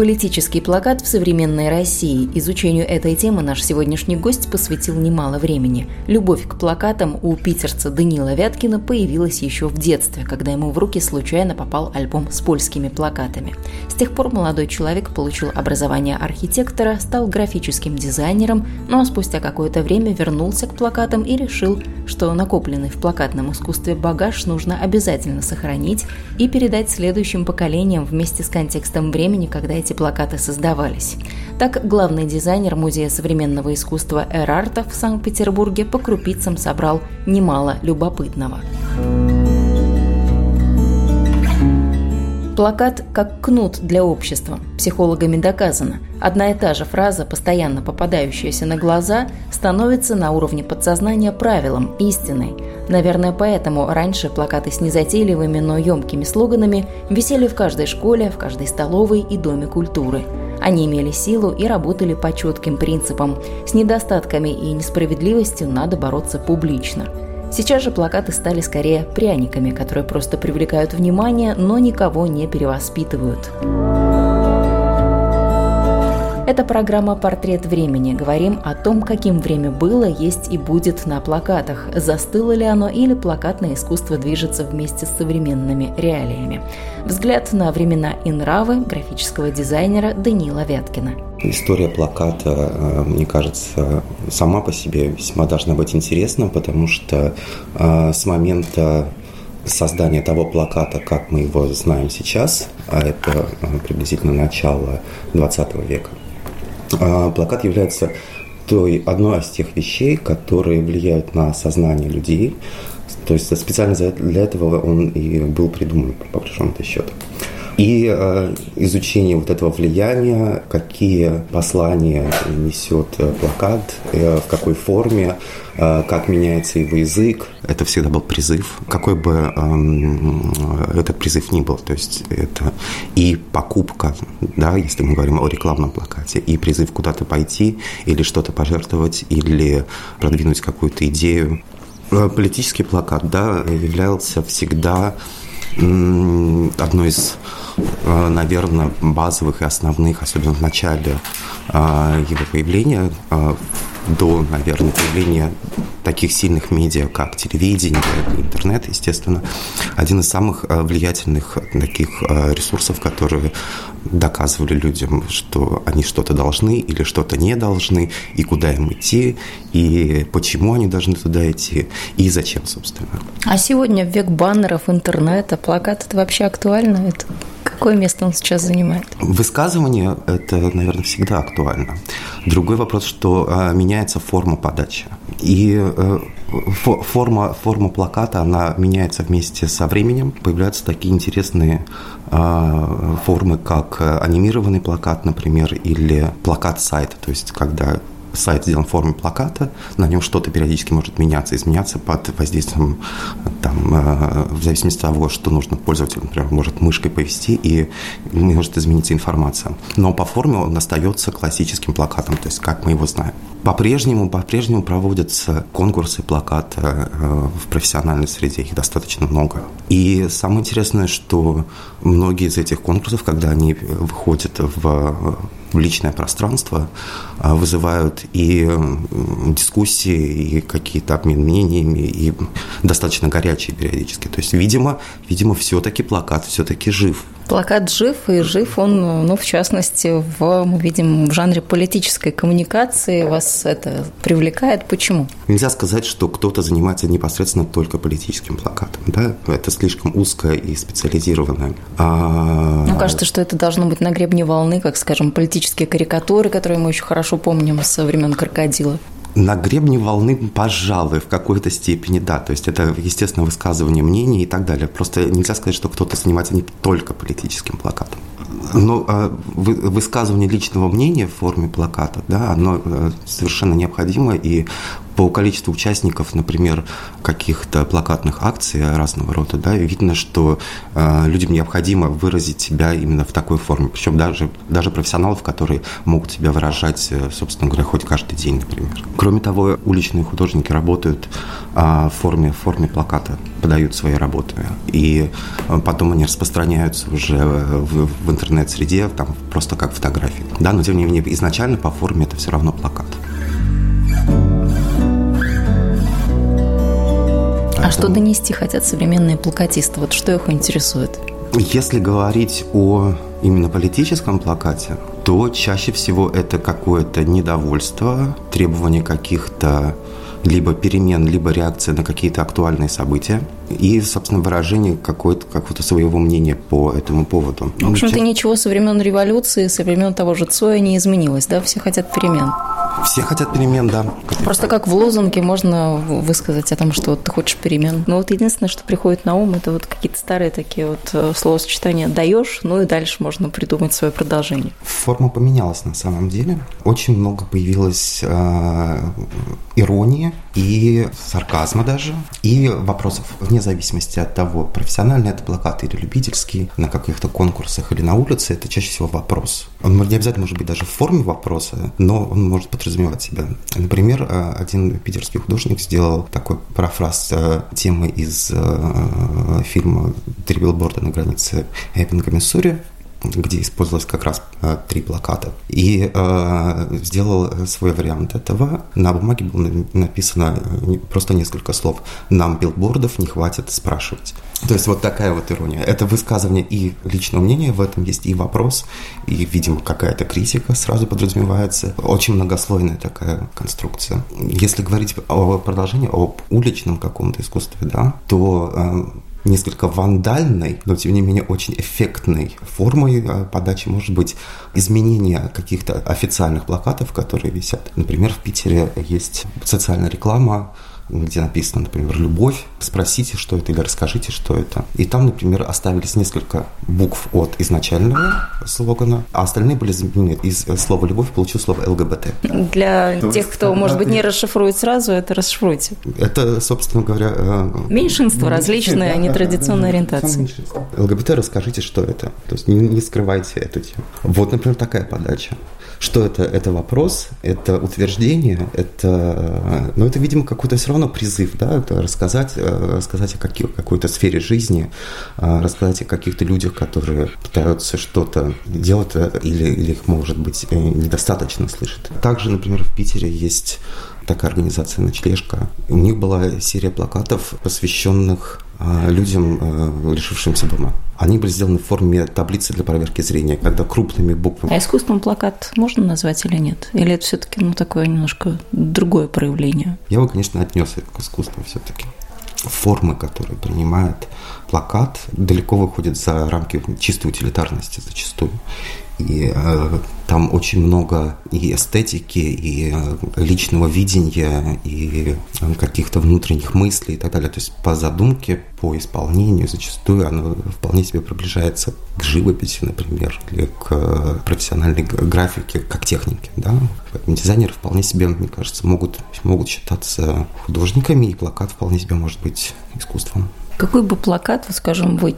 Политический плакат в современной России. Изучению этой темы наш сегодняшний гость посвятил немало времени. Любовь к плакатам у питерца Данила Вяткина появилась еще в детстве, когда ему в руки случайно попал альбом с польскими плакатами. С тех пор молодой человек получил образование архитектора, стал графическим дизайнером, но спустя какое-то время вернулся к плакатам и решил, что накопленный в плакатном искусстве багаж нужно обязательно сохранить и передать следующим поколениям вместе с контекстом времени, когда эти эти плакаты создавались. Так, главный дизайнер Музея современного искусства Эрарта в Санкт-Петербурге по крупицам собрал немало любопытного. Плакат как кнут для общества. Психологами доказано. Одна и та же фраза, постоянно попадающаяся на глаза, становится на уровне подсознания правилом, истиной. Наверное, поэтому раньше плакаты с незатейливыми, но емкими слоганами висели в каждой школе, в каждой столовой и доме культуры. Они имели силу и работали по четким принципам. С недостатками и несправедливостью надо бороться публично – Сейчас же плакаты стали скорее пряниками, которые просто привлекают внимание, но никого не перевоспитывают. Это программа «Портрет времени». Говорим о том, каким время было, есть и будет на плакатах. Застыло ли оно или плакатное искусство движется вместе с современными реалиями. Взгляд на времена и нравы графического дизайнера Данила Вяткина. История плаката, э, мне кажется, сама по себе весьма должна быть интересна, потому что э, с момента создания того плаката, как мы его знаем сейчас, а это э, приблизительно начало 20 века, плакат является той одной из тех вещей, которые влияют на сознание людей. То есть специально для этого он и был придуман, по большому счету. И э, изучение вот этого влияния, какие послания несет э, плакат, э, в какой форме, как меняется его язык. Это всегда был призыв, какой бы э, этот призыв ни был. То есть это и покупка, да, если мы говорим о рекламном плакате, и призыв куда-то пойти, или что-то пожертвовать, или продвинуть какую-то идею. Политический плакат, да, являлся всегда одной из, э, наверное, базовых и основных, особенно в начале э, его появления, э, до, наверное, появления таких сильных медиа, как телевидение, интернет, естественно, один из самых влиятельных таких ресурсов, которые доказывали людям, что они что-то должны или что-то не должны, и куда им идти, и почему они должны туда идти, и зачем, собственно. А сегодня век баннеров, интернета, плакат – это вообще актуально? Это какое место он сейчас занимает? Высказывание – это, наверное, всегда актуально. Другой вопрос, что а, меняется форма подачи. И э, форма, форма плаката, она меняется вместе со временем. Появляются такие интересные э, формы, как анимированный плакат, например, или плакат сайта, то есть когда сайт сделан в форме плаката, на нем что-то периодически может меняться, изменяться под воздействием, там, э, в зависимости от того, что нужно пользователю, например, может мышкой повести и может измениться информация. Но по форме он остается классическим плакатом, то есть как мы его знаем. По-прежнему, по-прежнему проводятся конкурсы плаката э, в профессиональной среде, их достаточно много. И самое интересное, что многие из этих конкурсов, когда они выходят в в личное пространство, а, вызывают и дискуссии, и какие-то обмен мнениями, и достаточно горячие периодически. То есть, видимо, видимо все-таки плакат все-таки жив. Плакат жив, и жив он, ну, в частности, в, мы видим, в жанре политической коммуникации. Вас это привлекает. Почему? Нельзя сказать, что кто-то занимается непосредственно только политическим плакатом. Да? Это слишком узкое и специализированное. А... Мне кажется, что это должно быть на гребне волны, как, скажем, политические карикатуры, которые мы очень хорошо помним со времен крокодила. На гребне волны, пожалуй, в какой-то степени, да. То есть это, естественно, высказывание мнений и так далее. Просто нельзя сказать, что кто-то занимается не только политическим плакатом. Ну, а высказывание личного мнения в форме плаката, да, оно э, совершенно необходимо, и по количеству участников, например, каких-то плакатных акций разного рода, да, видно, что э, людям необходимо выразить себя именно в такой форме. Причем даже, даже профессионалов, которые могут себя выражать, э, собственно говоря, хоть каждый день, например. Кроме того, уличные художники работают э, в, форме, в форме плаката, подают свои работы. И э, потом они распространяются уже в, в интернет-среде, там просто как фотографии. Да, но тем не менее, изначально по форме это все равно плакат. А что донести хотят современные плакатисты? Вот что их интересует? Если говорить о именно политическом плакате, то чаще всего это какое-то недовольство, требование каких-то либо перемен, либо реакция на какие-то актуальные события и, собственно, выражение какой-то, какого-то своего мнения по этому поводу. В общем-то, ничего со времен революции, со времен того же Цоя не изменилось, да? Все хотят перемен. Все хотят перемен, да. Просто как в лозунге можно высказать о том, что ты хочешь перемен. Но вот единственное, что приходит на ум, это вот какие-то старые такие вот э, словосочетания «даешь», ну и дальше можно придумать свое продолжение. Форма поменялась на самом деле. Очень много появилось э, иронии и сарказма даже, и вопросов, вне зависимости от того, профессиональный это плакат или любительский, на каких-то конкурсах или на улице, это чаще всего вопрос. Он не обязательно может быть даже в форме вопроса, но он может подразумевать себя. Например, э, один питерский художник сделал такой парафраз э, темы из э, фильма «Три билборда на границе Эппинга, Миссури», где использовалось как раз э, три плаката. И э, сделал свой вариант этого. На бумаге было написано э, просто несколько слов. Нам билбордов не хватит спрашивать. То есть вот такая вот ирония. Это высказывание и личного мнения в этом есть, и вопрос, и, видимо, какая-то критика сразу подразумевается. Очень многослойная такая конструкция. Если говорить о продолжении, об уличном каком-то искусстве, да, то э, несколько вандальной, но тем не менее очень эффектной формой э, подачи может быть изменение каких-то официальных плакатов, которые висят. Например, в Питере есть социальная реклама где написано, например, «любовь», спросите, что это, или расскажите, что это. И там, например, оставились несколько букв от изначального слогана, а остальные были заменены. Из слова «любовь» получил слово «ЛГБТ». Для То тех, кто, может быть, не расшифрует сразу, это расшифруйте. Это, собственно говоря... Э, Меньшинство различные, а не традиционной ориентации. ЛГБТ, расскажите, что это. То есть не, не скрывайте эту тему. Вот, например, такая подача. Что это? Это вопрос, это утверждение, это, ну, это, видимо, какой-то все равно призыв, да, это рассказать, э, рассказать о каких, какой-то сфере жизни, э, рассказать о каких-то людях, которые пытаются что-то делать э, или, или их, может быть, недостаточно слышат. Также, например, в Питере есть такая организация «Ночлежка». У них была серия плакатов, посвященных людям, лишившимся дома. Они были сделаны в форме таблицы для проверки зрения, когда крупными буквами. А искусством плакат можно назвать или нет? Или это все-таки ну, такое немножко другое проявление? Я бы, конечно, отнес это к искусству все-таки формы, которые принимает плакат, далеко выходят за рамки чистой утилитарности зачастую. И э, там очень много и эстетики, и э, личного видения, и э, каких-то внутренних мыслей и так далее. То есть по задумке, по исполнению зачастую оно вполне себе приближается к живописи, например, или к э, профессиональной графике, как технике. Да? Поэтому дизайнеры вполне себе, мне кажется, могут, могут считаться художниками, и плакат вполне себе может быть искусством. Какой бы плакат, скажем, вы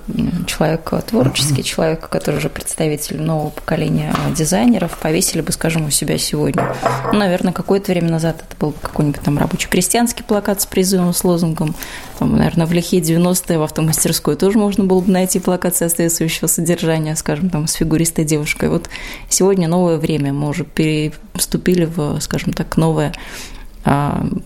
человек творческий, человек, который уже представитель нового поколения дизайнеров, повесили бы, скажем, у себя сегодня? Ну, наверное, какое-то время назад это был какой-нибудь там рабочий-крестьянский плакат с призывом, с лозунгом. Там, наверное, в лихие 90-е в автомастерской тоже можно было бы найти плакат соответствующего содержания, скажем, там, с фигуристой девушкой. Вот сегодня новое время, мы уже переступили в, скажем так, новое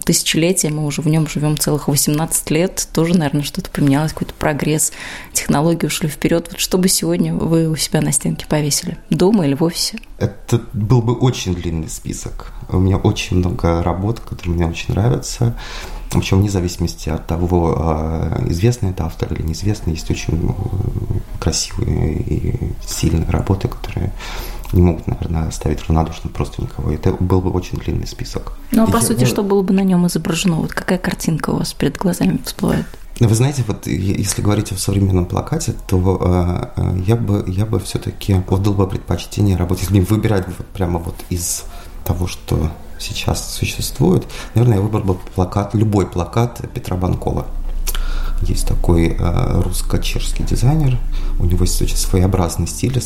тысячелетия, мы уже в нем живем целых 18 лет, тоже, наверное, что-то поменялось, какой-то прогресс, технологии ушли вперед. Вот что бы сегодня вы у себя на стенке повесили? Дома или в офисе? Это был бы очень длинный список. У меня очень много работ, которые мне очень нравятся. Причем вне зависимости от того, а, известный это автор или неизвестный, есть очень красивые и сильные работы, которые не могут, наверное, оставить равнодушным просто никого. Это был бы очень длинный список. Ну, а по я, сути, я... что было бы на нем изображено? Вот какая картинка у вас перед глазами всплывает? Вы знаете, вот если говорить о современном плакате, то э, я бы, я бы все-таки отдал бы предпочтение работать, если выбирать вот прямо вот из того, что сейчас существует, наверное, я выбрал бы плакат, любой плакат Петра Банкова. Есть такой э, русско-чешский дизайнер, у него есть очень своеобразный стиль,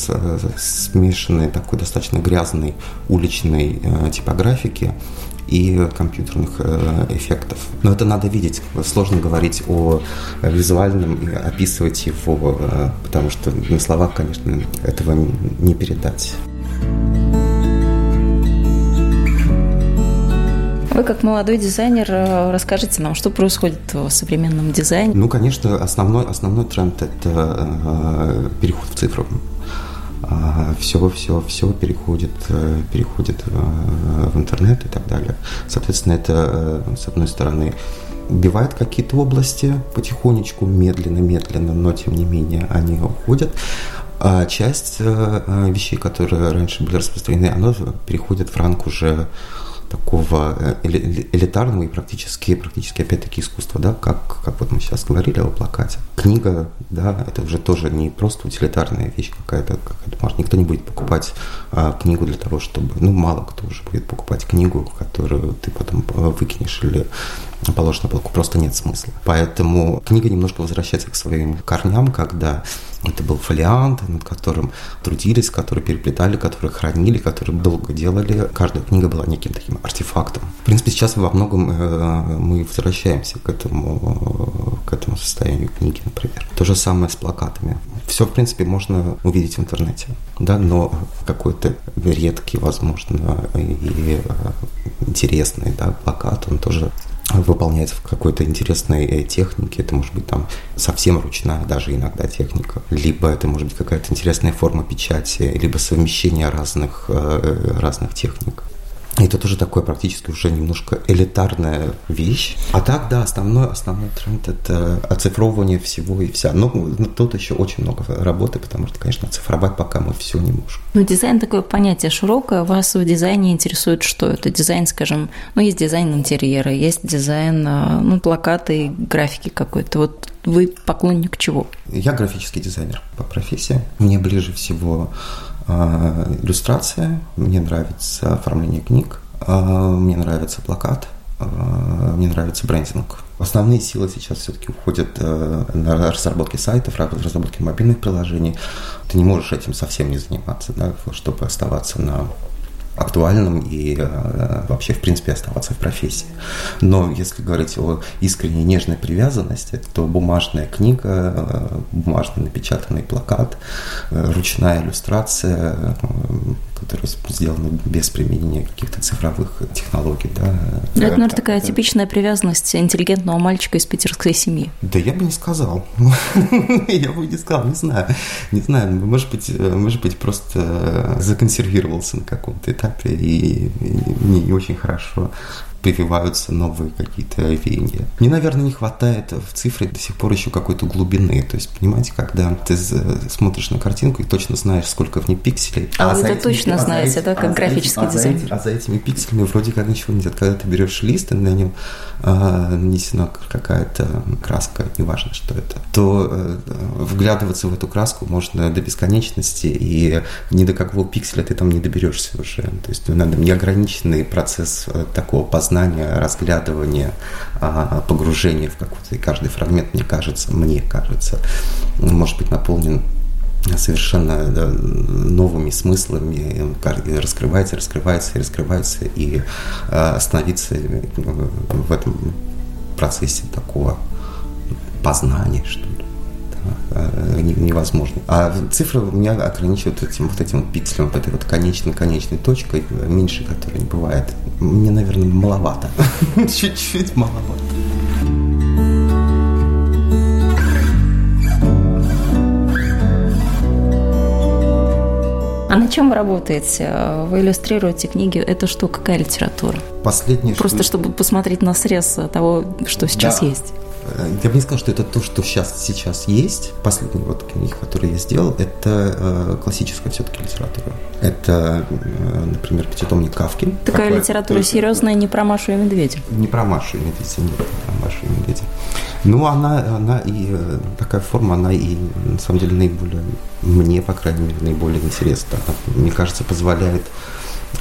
смешанный такой достаточно грязной уличной э, типографики и компьютерных э, эффектов. Но это надо видеть. Сложно говорить о визуальном и описывать его, потому что на словах, конечно, этого не передать. Вы как молодой дизайнер э, расскажите нам, что происходит в современном дизайне? Ну, конечно, основной, основной тренд – это э, переход в цифру. Все, все, все переходит, э, переходит в интернет и так далее. Соответственно, это, с одной стороны, убивает какие-то области потихонечку, медленно-медленно, но тем не менее они уходят. А часть вещей, которые раньше были распространены, она переходит в ранг уже такого э, элитарного и практически, практически опять-таки искусства, да, как, как вот мы сейчас говорили о плакате. Книга, да, это уже тоже не просто утилитарная вещь какая-то, какая может, никто не будет покупать а, книгу для того, чтобы, ну, мало кто уже будет покупать книгу, которую ты потом э, выкинешь или положишь на полку, просто нет смысла. Поэтому книга немножко возвращается к своим корням, когда это был фолиант, над которым трудились, который переплетали, который хранили, который долго делали. Каждая книга была неким таким артефактом. В принципе, сейчас во многом э, мы возвращаемся к этому, к этому состоянию книги, например. То же самое с плакатами. Все, в принципе, можно увидеть в интернете, да, но какой-то редкий, возможно, и э, интересный да, плакат, он тоже выполняется в какой-то интересной э, технике. Это может быть там совсем ручная даже иногда техника. Либо это может быть какая-то интересная форма печати, либо совмещение разных, э, разных техник. Это тоже такое практически уже немножко элитарная вещь. А так, да, основной, основной тренд – это оцифровывание всего и вся. Но, но тут еще очень много работы, потому что, конечно, оцифровать пока мы все не можем. Ну, дизайн такое понятие широкое. Вас в дизайне интересует что? Это дизайн, скажем, ну, есть дизайн интерьера, есть дизайн, а, ну, плакаты, графики какой-то. Вот вы поклонник чего? Я графический дизайнер по профессии. Мне ближе всего иллюстрация, мне нравится оформление книг, а, мне нравится плакат, а, мне нравится брендинг. Основные силы сейчас все-таки уходят э, на разработки сайтов, разработки мобильных приложений. Ты не можешь этим совсем не заниматься, да, чтобы оставаться на актуальным и э, вообще, в принципе, оставаться в профессии. Но если говорить о искренней нежной привязанности, то бумажная книга, э, бумажный напечатанный плакат, э, ручная иллюстрация, которые сделаны без применения каких-то цифровых технологий. Да. Ну, это, наверное, такая типичная привязанность интеллигентного мальчика из питерской семьи. Да я бы не сказал. Я бы не сказал, не знаю. Не знаю, может быть, может быть просто законсервировался на каком-то этапе и не очень хорошо прививаются новые какие-то веяния. Мне, наверное, не хватает в цифре до сих пор еще какой-то глубины. То есть, понимаете, когда ты смотришь на картинку и точно знаешь, сколько в ней пикселей. А, а вы это точно этими, знаете, а да, как а графический а дизайн. За а за этими пикселями вроде как ничего нет. Когда ты берешь лист, и на нем а, нанесена какая-то краска, неважно, что это, то а, вглядываться в эту краску можно до бесконечности, и ни до какого пикселя ты там не доберешься уже. То есть, надо неограниченный процесс э, такого познания познания, разглядывания, а, погружения в какой-то, и каждый фрагмент, мне кажется, мне кажется, может быть наполнен совершенно да, новыми смыслами, раскрывается, раскрывается, раскрывается, и а, остановиться в этом процессе такого познания, что ли. Э, невозможно. А цифры у меня ограничивают этим вот этим пикселем, вот этой вот конечной-конечной точкой, меньше которой не бывает. Мне, наверное, маловато. Чуть-чуть маловато. А на чем вы работаете? Вы иллюстрируете книги. Это что, какая литература? Последнее. Просто что... чтобы посмотреть на срез того, что сейчас да. есть. Я бы не сказал, что это то, что сейчас, сейчас есть. Последний вот книг, который я сделал, это э, классическая все-таки литература. Это, э, например, пятитомник Кавки. Такая Какой, литература серьезная, не про Машу и Медведя. Не про Машу и Медведя, нет, про Машу и Медведя. Ну, она, она и э, такая форма, она и на самом деле наиболее, мне, по крайней мере, наиболее интересна. Она, мне кажется, позволяет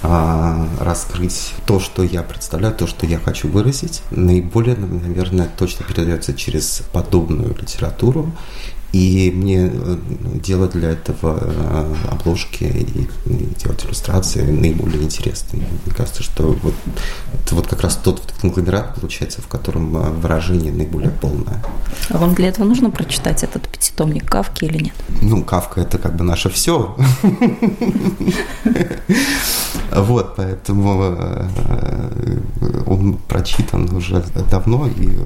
а, раскрыть то, что я представляю, то, что я хочу выразить, наиболее, наверное, точно передается через подобную литературу. И мне э, делать для этого э, обложки и, делать иллюстрации наиболее интересные. Мне кажется, что вот, это вот как раз тот конгломерат получается, в котором э, выражение наиболее полное. А вам для этого нужно прочитать этот пятитомник Кавки или нет? Ну, Кавка – это как бы наше все. Вот, поэтому он прочитан уже давно и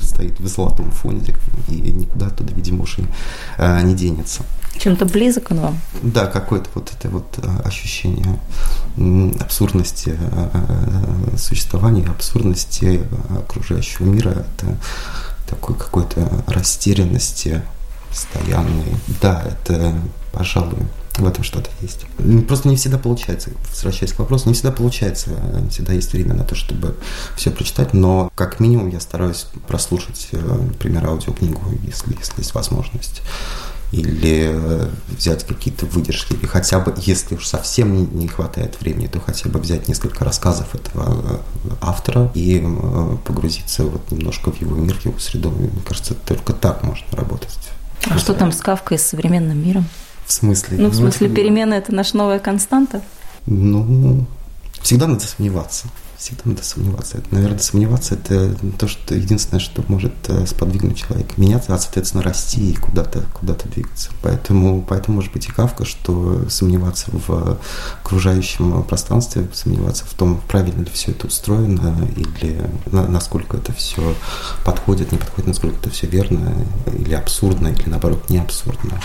стоит в золотом фонде, и никуда оттуда видимо, уж и э, не Чем-то близок он вам? Да, какое-то вот это вот э, ощущение абсурдности э, существования, абсурдности окружающего мира. Это такой какой-то растерянности постоянной. Да, это, пожалуй, в этом что-то есть. Просто не всегда получается, возвращаясь к вопросу, не всегда получается, не всегда есть время на то, чтобы все прочитать, но как минимум я стараюсь прослушать, э, например, аудиокнигу, если, если есть возможность или э, взять какие-то выдержки, или хотя бы, если уж совсем не, хватает времени, то хотя бы взять несколько рассказов этого э, автора и погрузиться вот немножко в его мир, в его среду. Мне кажется, только так можно работать. А что там с Кавкой, с современным миром? В смысле? Ну, в смысле, перемены – это наша новая константа? Ну, всегда надо сомневаться всегда надо сомневаться. Это, наверное, сомневаться – это то, что единственное, что может э, сподвигнуть человека меняться, а, соответственно, расти и куда-то куда двигаться. Поэтому, поэтому может быть и Кавка, что сомневаться в окружающем пространстве, сомневаться в том, правильно ли все это устроено, или насколько это все подходит, не подходит, насколько это все верно, или абсурдно, или наоборот не абсурдно.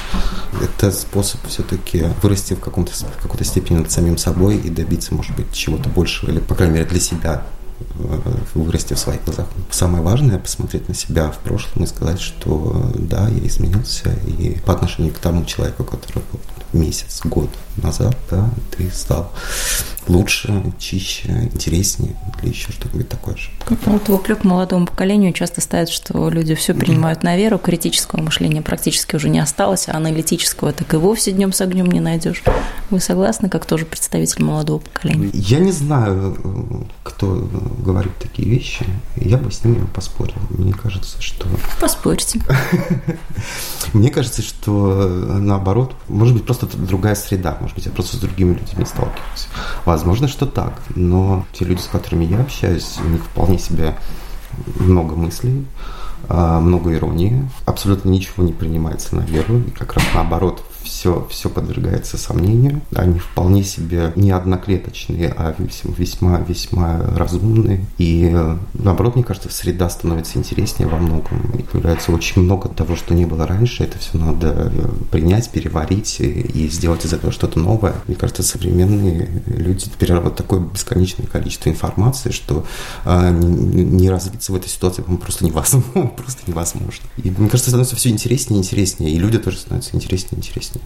Это способ все-таки вырасти в, каком-то, в какой-то степени над самим собой и добиться, может быть, чего-то большего, или, по крайней мере, для себя э, вырасти в своих глазах. Самое важное – посмотреть на себя в прошлом и сказать, что да, я изменился, и по отношению к тому человеку, который был месяц, год назад, да, ты стал лучше, чище, интереснее или еще что-нибудь такое же. Вот в упрек молодому поколению часто ставят, что люди все принимают на веру, критического мышления практически уже не осталось, а аналитического так и вовсе днем с огнем не найдешь. Вы согласны, как тоже представитель молодого поколения? Я не знаю, кто говорит такие вещи. Я бы с ними поспорил. Мне кажется, что... Поспорьте. Мне кажется, что наоборот, может быть, просто другая среда, может быть, я просто с другими людьми сталкиваюсь. Возможно, что так, но те люди, с которыми я общаюсь, у них вполне себе много мыслей, а, много иронии, абсолютно ничего не принимается на веру, и как раз наоборот, все, все подвергается сомнению. Они вполне себе не одноклеточные, а весьма, весьма разумные. И наоборот, мне кажется, среда становится интереснее во многом. И появляется очень много того, что не было раньше. Это все надо принять, переварить и сделать из этого что-то новое. Мне кажется, современные люди перерабатывают такое бесконечное количество информации, что э, не развиться в этой ситуации просто невозможно. Просто невозможно. И мне кажется, становится все интереснее и интереснее. И люди тоже становятся интереснее и интереснее.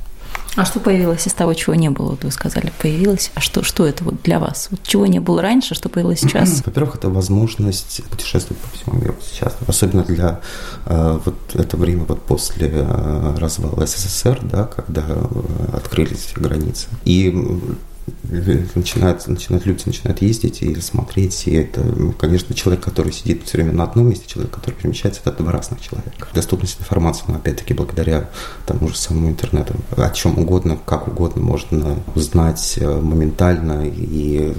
А что появилось из того, чего не было? Вот вы сказали, появилось. А что, что это вот для вас? Вот чего не было раньше, что появилось сейчас? Во-первых, это возможность путешествовать по всему миру сейчас. Особенно для э, вот это время вот после э, развала СССР, да, когда э, открылись границы. И начинают, начинают люди начинают ездить и смотреть, и это, ну, конечно, человек, который сидит все время на одном месте, человек, который перемещается, это два разных человека. Доступность информации, но опять-таки благодаря тому же самому интернету, о чем угодно, как угодно можно узнать э, моментально, и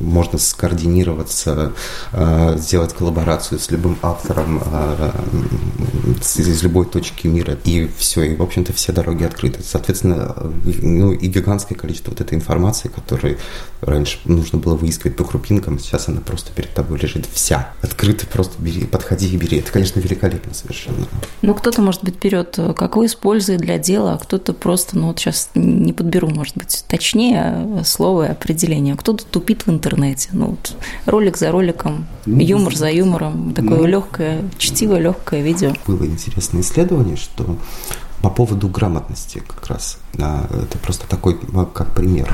можно скоординироваться, э, сделать коллаборацию с любым автором э, из любой точки мира, и все, и, в общем-то, все дороги открыты. Соответственно, ну, и гигантское количество вот этой информации информации, которую раньше нужно было выискивать по крупинкам, сейчас она просто перед тобой лежит вся. Открыто просто бери, подходи и бери. Это, конечно, великолепно совершенно. Ну, кто-то, может быть, берет, какой использует для дела, а кто-то просто, ну вот сейчас не подберу, может быть, точнее слово и определение. Кто-то тупит в интернете. Ну, вот, ролик за роликом, ну, юмор за юмором, такое ну, легкое, чтиво, легкое видео. Было интересное исследование, что по поводу грамотности как раз. Это просто такой как пример.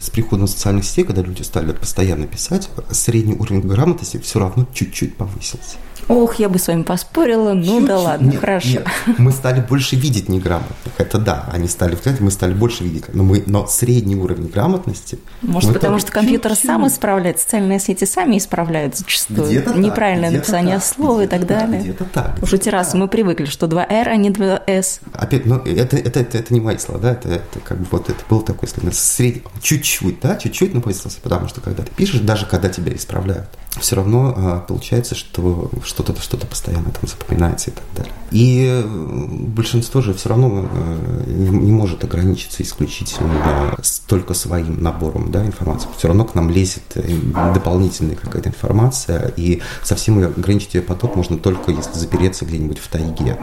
С приходом социальных сетей, когда люди стали постоянно писать, средний уровень грамотности все равно чуть-чуть повысился. Ох, я бы с вами поспорила, ну Чуть? да ладно, нет, хорошо. Нет. Мы стали больше видеть неграмотных, это да, они стали, мы стали больше видеть, но, мы, но средний уровень грамотности... Может, потому что компьютер чуть-чуть. сам исправляет, социальные сети сами исправляют зачастую. Где-то Неправильное так, написание так, слова и так далее. Где-то так. Уже раз мы привыкли, что 2R, а не 2S. Опять, ну, это, это, это, это не мои слова, да, это, это как бы вот это был такой средний, чуть-чуть, да, чуть-чуть написался, потому что когда ты пишешь, даже когда тебя исправляют, все равно а, получается, что что-то что постоянно там запоминается и так далее. И э, большинство же все равно э, не может ограничиться исключительно только своим набором да, информации. Все равно к нам лезет э, дополнительная какая-то информация, и совсем ограничить ее поток можно только если запереться где-нибудь в тайге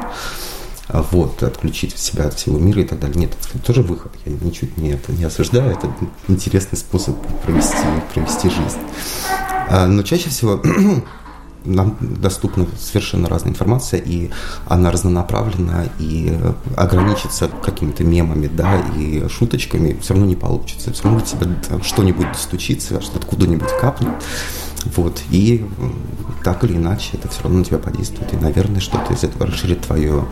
вот, отключить себя от всего мира и так далее. Нет, это тоже выход. Я ничуть не, не осуждаю, это интересный способ провести, провести жизнь. А, но чаще всего нам доступна совершенно разная информация, и она разнонаправлена, и ограничиться какими-то мемами, да, и шуточками все равно не получится. Все равно тебе что-нибудь достучится, что-то откуда-нибудь капнет. Вот, и так или иначе это все равно на тебя подействует. И, наверное, что-то из этого расширит твое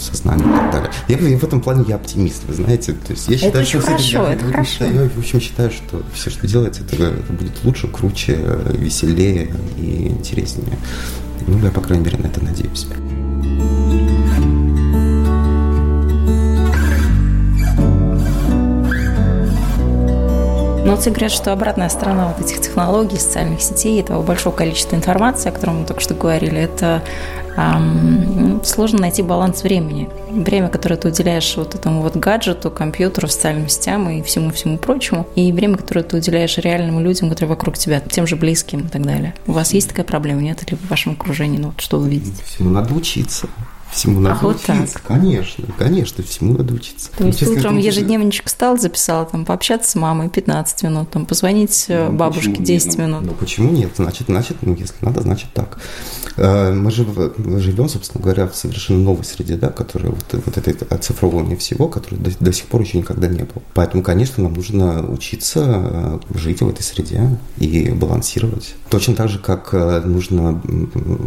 сознание и так далее. Я, в этом плане я оптимист, вы знаете. То есть я считаю, это что хорошо, это, это хорошо. Я, в общем, считаю, что все, что делается, это, это будет лучше, круче, веселее и интереснее. Ну, я, по крайней мере, на это надеюсь. Но все говорят, что обратная сторона вот этих технологий, социальных сетей, этого большого количества информации, о котором мы только что говорили, это эм, сложно найти баланс времени. Время, которое ты уделяешь вот этому вот гаджету, компьютеру, социальным сетям и всему-всему прочему, и время, которое ты уделяешь реальным людям, которые вокруг тебя, тем же близким и так далее. У вас есть такая проблема, нет? Или в вашем окружении, ну вот что вы видите? Всему надо учиться. Всему надо а учиться. Вот так. Конечно, конечно, всему надо учиться. То есть Честно, утром ежедневничек встал, записал, там, пообщаться с мамой 15 минут, там, позвонить э, ну, бабушке 10 нет? Ну, минут. Ну, почему нет? Значит, значит, ну, если надо, значит так. Э, мы, мы живем, собственно говоря, в совершенно новой среде, да, которая вот, вот это оцифровывание всего, которое до, до сих пор еще никогда не было. Поэтому, конечно, нам нужно учиться э, жить в этой среде и балансировать. Точно так же, как нужно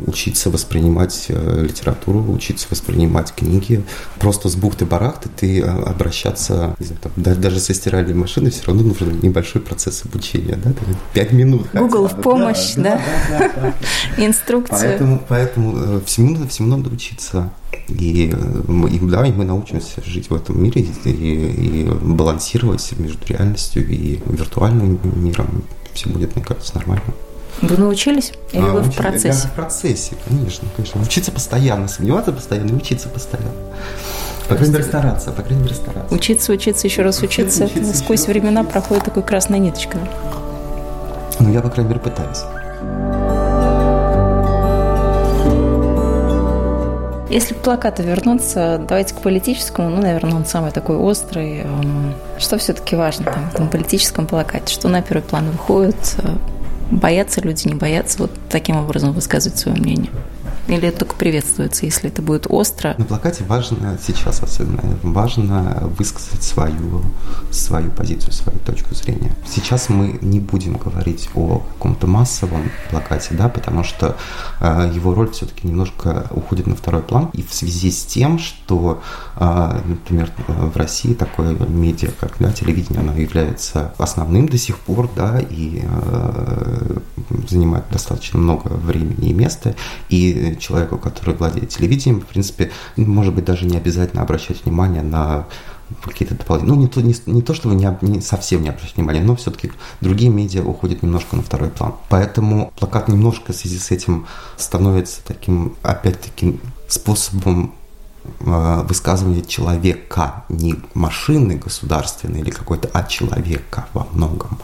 учиться воспринимать литературу, учиться учиться воспринимать книги. Просто с бухты-барахты ты а, обращаться, не знаю, там, даже со стиральной машиной все равно нужен небольшой процесс обучения, да, пять минут. Google в помощь, да, инструкцию. Поэтому, поэтому э, всему, всему надо учиться. И, э, и да, и мы научимся жить в этом мире и, и балансировать между реальностью и виртуальным миром. Все будет, мне кажется, нормально. Вы научились? Или а, вы в процессе? Я в процессе, конечно, конечно. Учиться постоянно, сомневаться постоянно, учиться постоянно. По крайней мере, стараться, по крайней мере, стараться. Учиться, учиться, еще раз учиться. учиться, учиться Сквозь еще времена раз. проходит такой красная ниточка. Ну, я, по крайней мере, пытаюсь. Если к плакату вернуться, давайте к политическому. Ну, наверное, он самый такой острый. Эм, что все-таки важно там, в этом политическом плакате? Что на первый план выходит? Боятся люди, не боятся вот таким образом высказывать свое мнение? Или это только приветствуется, если это будет остро? На плакате важно сейчас особенно, важно высказать свою, свою позицию, свою точку зрения. Сейчас мы не будем говорить о каком-то массовом плакате, да, потому что э, его роль все-таки немножко уходит на второй план. И в связи с тем, что, э, например, в России такое медиа, как да, телевидение, оно является основным до сих пор, да, и э, занимает достаточно много времени и места, и человеку, который владеет телевидением, в принципе, может быть, даже не обязательно обращать внимание на какие-то дополнительные, ну не то, не, не то что вы не, не совсем не обращаете внимания, но все-таки другие медиа уходят немножко на второй план. Поэтому плакат немножко в связи с этим становится таким, опять-таки, способом э, высказывание человека, не машины государственной или какой-то, а человека во многом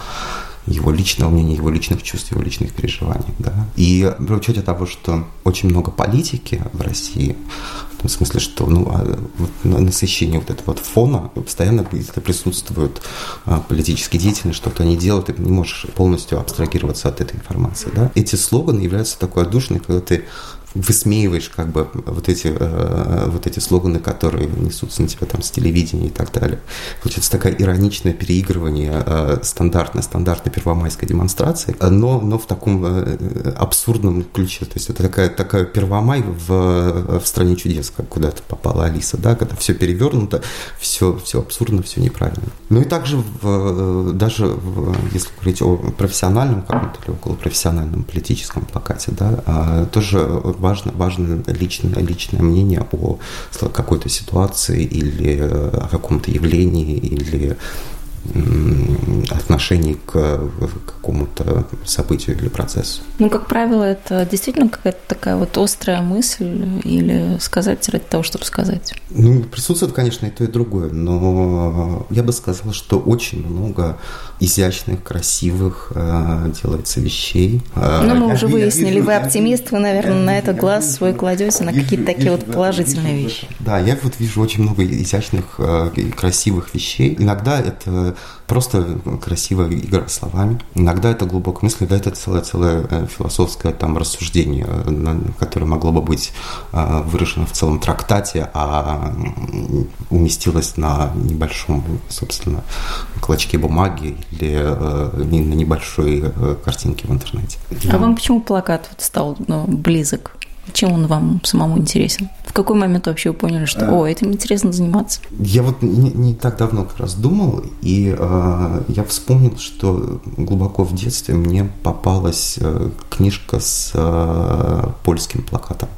его личного мнения, его личных чувств, его личных переживаний. Да? И при учете того, что очень много политики в России, в том смысле, что ну, а, насыщение вот этого вот фона постоянно это присутствует а, политические деятельность, что-то они делают, ты не можешь полностью абстрагироваться от этой информации. Да? Эти слоганы являются такой отдушиной, когда ты высмеиваешь как бы вот эти, э, вот эти слоганы, которые несутся на тебя там с телевидения и так далее. Получается такое ироничное переигрывание э, стандартной, стандартной первомайской демонстрации, но, но в таком э, абсурдном ключе. То есть это такая, такая первомай в, в стране чудес, как куда-то попала Алиса, да, когда все перевернуто, все, все абсурдно, все неправильно. Ну и также в, даже в, если говорить о профессиональном каком-то или около профессиональном политическом плакате, да, тоже важно, важно личное, личное мнение о какой-то ситуации или э, о каком-то явлении или отношении к какому-то событию или процессу. Ну, как правило, это действительно какая-то такая вот острая мысль или сказать ради того, чтобы сказать? Ну, присутствует, конечно, и то, и другое, но я бы сказал, что очень много изящных, красивых э, делается вещей. Ну, мы я уже выяснили, вижу, вы оптимист, вы, наверное, на этот глаз свой кладете на какие-то такие вот положительные вижу, вещи. Да, я вот вижу очень много изящных э, и красивых вещей. Иногда это просто красивая игра словами. Иногда это глубокая мысль, иногда это целое-целое э, философское там рассуждение, которое могло бы быть выражено в целом трактате, а уместилось на небольшом, собственно, клочке бумаги или э, на небольшой э, картинке в интернете. А вам почему плакат вот стал ну, близок? Чем он вам самому интересен? В какой момент вообще вы поняли, что о, этим интересно заниматься? Я вот не, не так давно как раз думал, и э, я вспомнил, что глубоко в детстве мне попалась э, книжка с э, польским плакатом.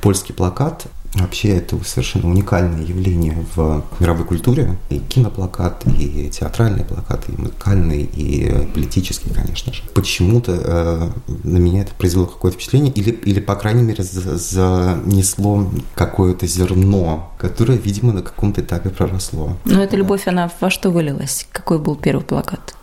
Польский плакат Вообще это совершенно уникальное явление в мировой культуре. И киноплакат, и театральный плакат, и музыкальный, и политический, конечно же. Почему-то э, на меня это произвело какое-то впечатление, или, или по крайней мере, за, занесло какое-то зерно, которое, видимо, на каком-то этапе проросло. Но эта любовь, она во что вылилась? Какой был первый плакат?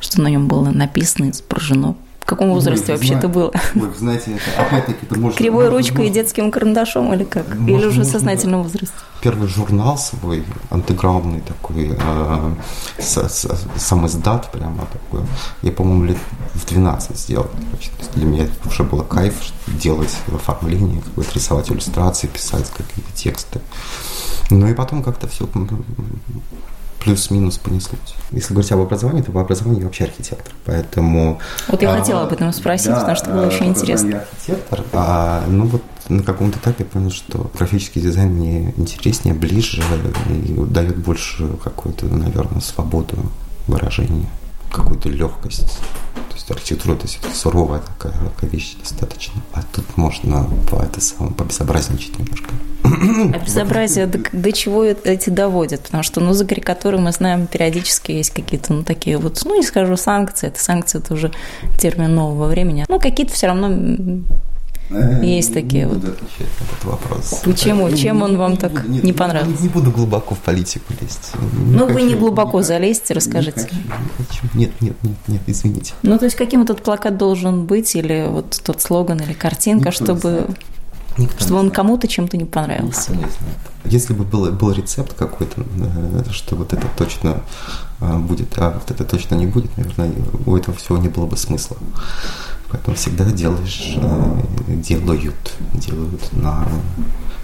Что на нем было написано, изображено? Каком возрасте вообще это было? Ой, знаете, это, опять-таки, это может... Кривой ручкой может, и детским карандашом или как? Может, или уже в сознательном возрасте? Первый журнал свой, антиграммный такой, э, с, с, сам издат прямо такой, я, по-моему, лет в 12 сделал. Для меня это уже было кайф делать оформление, какое-то рисовать иллюстрации, писать какие-то тексты. Ну и потом как-то все плюс-минус понеслось. Если говорить об образовании, то по образованию я вообще архитектор, поэтому... Вот я а, хотела об этом спросить, да, потому что было очень интересно. Я архитектор, а, ну вот на каком-то этапе я понял, что графический дизайн мне интереснее, ближе и дает больше какую-то, наверное, свободу выражения, какую-то легкость. Есть архитектура, то есть суровая такая, такая вещь достаточно. А тут можно по это самое, побезобразничать немножко. А безобразие до, до чего эти доводят? Потому что, ну, за карикатуры мы знаем, периодически есть какие-то, ну, такие вот, ну, не скажу санкции, это санкции, это уже термин нового времени. Ну, какие-то все равно есть такие вот. отвечать на этот вопрос. Почему? Чем он вам так нет, не понравился? Не, буду глубоко в политику лезть. Не ну, хочу, вы не глубоко залезьте, расскажите. Не хочу, не хочу. Нет, нет, нет, нет, извините. Ну, то есть, каким этот плакат должен быть, или вот тот слоган, или картинка, Никто чтобы Никто чтобы он кому-то чем-то не понравился. Никто не знает. Если бы был, был рецепт какой-то, э, что вот это точно э, будет, а вот это точно не будет, наверное, у этого всего не было бы смысла. Поэтому всегда делаешь, э, делают, делают на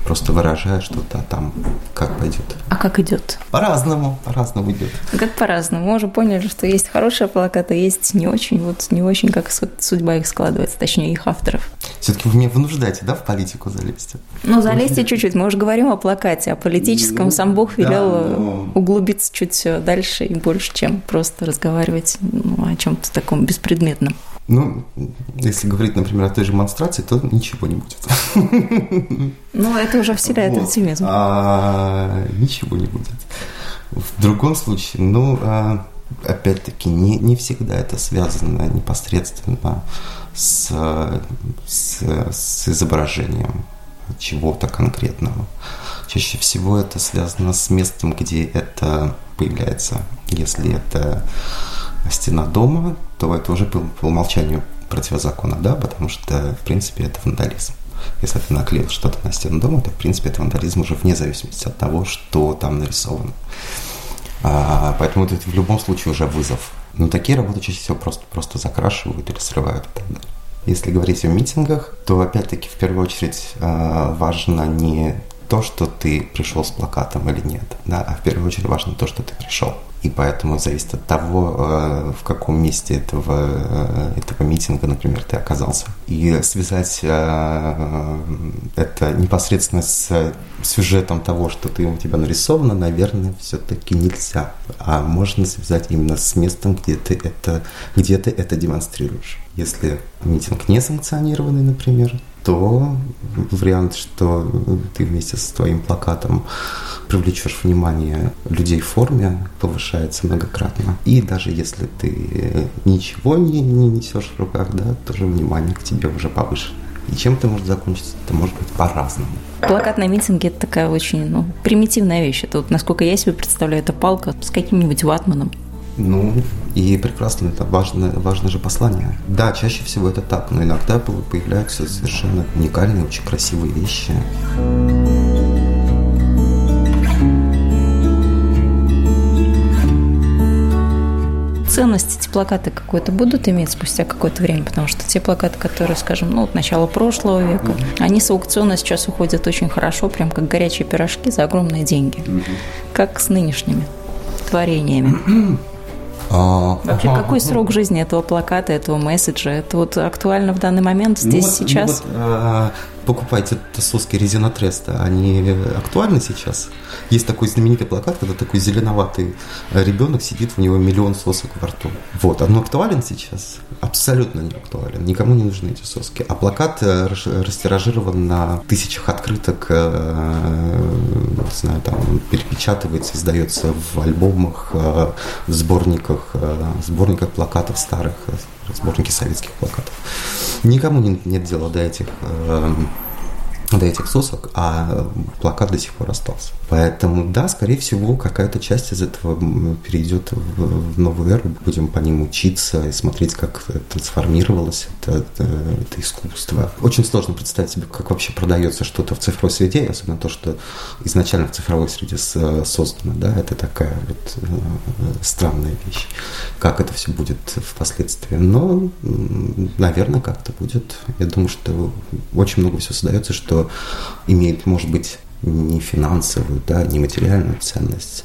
просто выражая что-то, там как пойдет. А как идет? По-разному, по-разному идет. А как по-разному? Мы уже поняли, что есть хорошие плакаты, есть не очень, вот не очень, как судьба их складывается, точнее их авторов. Все-таки вы меня вынуждаете, да, в политику залезть? Ну, залезьте чуть-чуть. Мы уже говорим о плакате, о политическом. Ну, Сам Бог велел да, но... углубиться чуть дальше и больше, чем просто разговаривать ну, о чем-то таком беспредметном. Ну, если говорить, например, о той же монстрации, то ничего не будет. Ну, это уже вселяет вот. оптимизм. А, ничего не будет. В другом случае, ну, а, опять-таки, не, не всегда это связано непосредственно с, с, с изображением чего-то конкретного. Чаще всего это связано с местом, где это появляется. Если это стена дома, то это уже по, по умолчанию противозаконно, да, потому что, в принципе, это вандализм. Если ты наклеил что-то на стену дома, то, в принципе, это вандализм уже вне зависимости от того, что там нарисовано. А, поэтому это в любом случае уже вызов. Но такие работы чаще всего просто, просто закрашивают или срывают и так далее. Если говорить о митингах, то опять-таки в первую очередь а, важно не то, что ты пришел с плакатом или нет, да, а в первую очередь важно то, что ты пришел. И поэтому зависит от того, э, в каком месте этого, э, этого митинга, например, ты оказался. И связать э, это непосредственно с сюжетом того, что ты, у тебя нарисовано, наверное, все-таки нельзя. А можно связать именно с местом, где ты это, где ты это демонстрируешь. Если митинг не санкционированный, например, то вариант, что ты вместе со твоим плакатом привлечешь внимание людей в форме, повышается многократно. И даже если ты ничего не, не несешь в руках, да, тоже внимание к тебе уже повышено. И чем это может закончиться? Это может быть по-разному. Плакат на митинге – это такая очень ну, примитивная вещь. Это вот, насколько я себе представляю, это палка с каким-нибудь ватманом. Ну, и прекрасно, это важно, важно же послание. Да, чаще всего это так, но иногда появляются совершенно уникальные, очень красивые вещи. ценность эти плакаты какой-то будут иметь спустя какое-то время, потому что те плакаты, которые, скажем, ну, от начала прошлого века, mm-hmm. они с аукциона сейчас уходят очень хорошо, прям как горячие пирожки за огромные деньги. Mm-hmm. Как с нынешними творениями. А, Вообще, какой срок жизни этого плаката, этого месседжа? Это вот актуально в данный момент, здесь, ну, вот, сейчас? Ну, вот, покупайте соски резинотреста, они актуальны сейчас? Есть такой знаменитый плакат, когда такой зеленоватый ребенок сидит, у него миллион сосок во рту. Вот, он актуален сейчас? Абсолютно не актуален. Никому не нужны эти соски. А плакат э, растиражирован на тысячах открыток, э, не знаю, там, перепечатывается, издается в альбомах, э, в сборниках, сборниках плакатов старых, сборники советских плакатов. Никому нет дела до этих до этих сосок, а плакат до сих пор остался. Поэтому, да, скорее всего, какая-то часть из этого перейдет в новую эру. Будем по ним учиться и смотреть, как трансформировалось это, это, это искусство. Очень сложно представить себе, как вообще продается что-то в цифровой среде, особенно то, что изначально в цифровой среде создано. Да, это такая вот э, странная вещь. Как это все будет впоследствии. Но, наверное, как-то будет. Я думаю, что очень много всего создается, что имеет, может быть, не финансовую, да, не материальную ценность,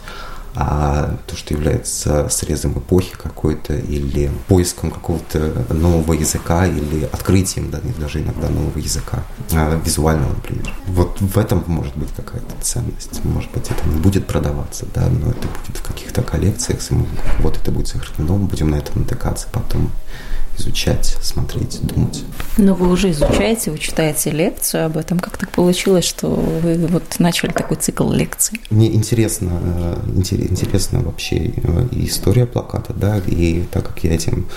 а то, что является срезом эпохи какой-то или поиском какого-то нового языка или открытием да, даже иногда нового языка, а, визуального, например. Вот в этом может быть какая-то ценность. Может быть, это не будет продаваться, да, но это будет в каких-то коллекциях, вот это будет сохранено, мы будем на это натыкаться потом изучать, смотреть, думать. Но вы уже изучаете, вы читаете лекцию об этом. Как так получилось, что вы вот начали такой цикл лекций? Мне интересно, э, интересно вообще э, история плаката, да, и так как я этим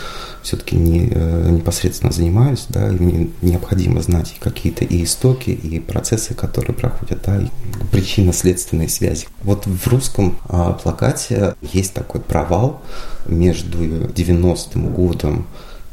все-таки не, э, непосредственно занимаюсь, да, и мне необходимо знать какие-то и истоки, и процессы, которые проходят, да, и причинно-следственные связи. Вот в русском плакате есть такой провал между 90-м годом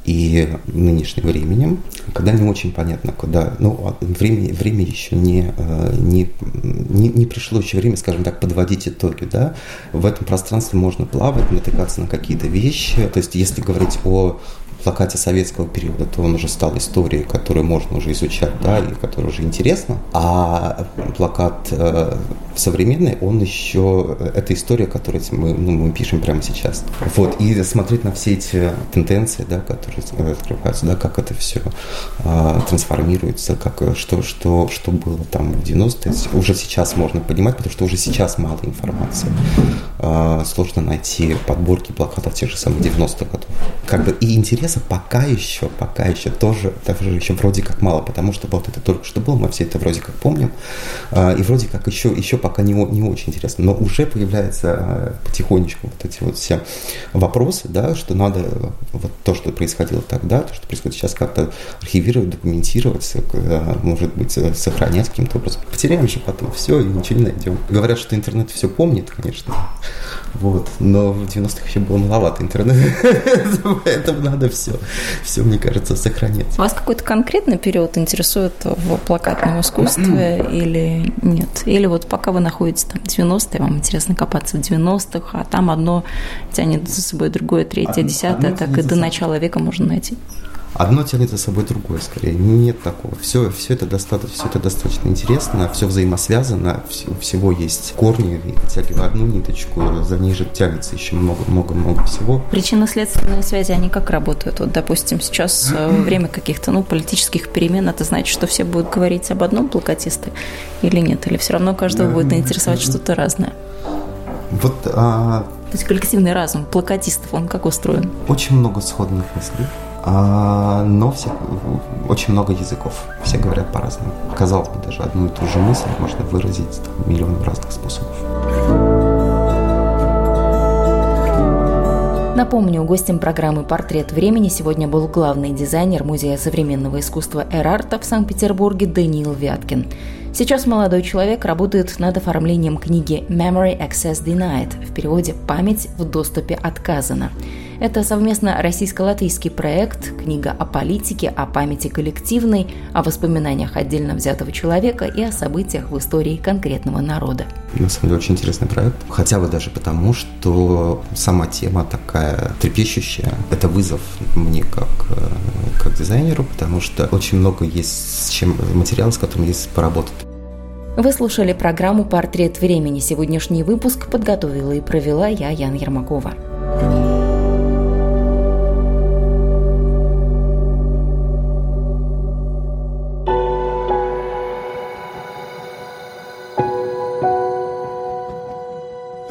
и нынешним временем, когда не очень понятно, куда, ну, а время, время еще не, э, не, не, не пришло еще время, скажем так, подводить итоги, да, в этом пространстве можно плавать, натыкаться на какие-то вещи, то есть если говорить о плакате советского периода, то он уже стал историей, которую можно уже изучать, да, и которая уже интересна. А плакат э, современный, он еще, э, это история, которую мы, ну, мы пишем прямо сейчас. Вот, и смотреть на все эти тенденции, да, которые открываются, да, как это все э, трансформируется, как, что, что, что было там в 90-е, уже сейчас можно понимать, потому что уже сейчас мало информации. э, сложно найти подборки плакатов тех же самых 90-х годов. Как бы и интереса пока еще, пока еще тоже, даже еще вроде как мало, потому что вот это только что было, мы все это вроде как помним, э, и вроде как еще, еще пока не, не очень интересно, но уже появляется э, потихонечку вот эти вот все вопросы, да, что надо вот то, что происходило тогда, то, что происходит сейчас, как-то архивировать, документировать, э, может быть, сохранять каким-то образом. Потеряем же потом все и ничего не найдем. Говорят, что интернет все помнит, конечно. Вот. Но в 90-х еще было маловато интернета. Поэтому надо все, все, мне кажется, сохранять. Вас какой-то конкретный период интересует в плакатном искусстве или нет? Или вот пока вы находитесь там в 90-е, вам интересно копаться в 90-х, а там одно тянет за собой другое, третье, десятое, так и до начала века можно найти? Одно тянет за собой другое, скорее. Нет такого. Все, все, это, достаточно, все это достаточно интересно, все взаимосвязано, у всего есть корни, и вытягивая одну ниточку, за ней же тянется еще много-много-много всего. Причинно-следственные связи, они как работают? Вот, допустим, сейчас э, время каких-то ну, политических перемен, это значит, что все будут говорить об одном плакатисте или нет? Или все равно каждого будет интересовать что-то разное? Вот а... То есть коллективный разум плакатистов, он как устроен? Очень много сходных мыслей а, но все, очень много языков. Все говорят по-разному. Казалось бы, даже одну и ту же мысль можно выразить там, миллионом разных способов. Напомню, гостем программы «Портрет времени» сегодня был главный дизайнер Музея современного искусства «Эрарта» в Санкт-Петербурге Даниил Вяткин. Сейчас молодой человек работает над оформлением книги «Memory Access Denied» в переводе «Память в доступе отказана». Это совместно российско-латвийский проект, книга о политике, о памяти коллективной, о воспоминаниях отдельно взятого человека и о событиях в истории конкретного народа. На самом деле очень интересный проект, хотя бы даже потому, что сама тема такая трепещущая. Это вызов мне как, э, как дизайнеру, потому что очень много есть с чем материал, с которым есть поработать. Вы слушали программу «Портрет времени». Сегодняшний выпуск подготовила и провела я, Ян Ермакова.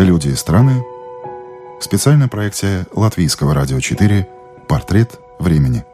Люди и страны. Специальная проекция Латвийского радио 4 «Портрет времени».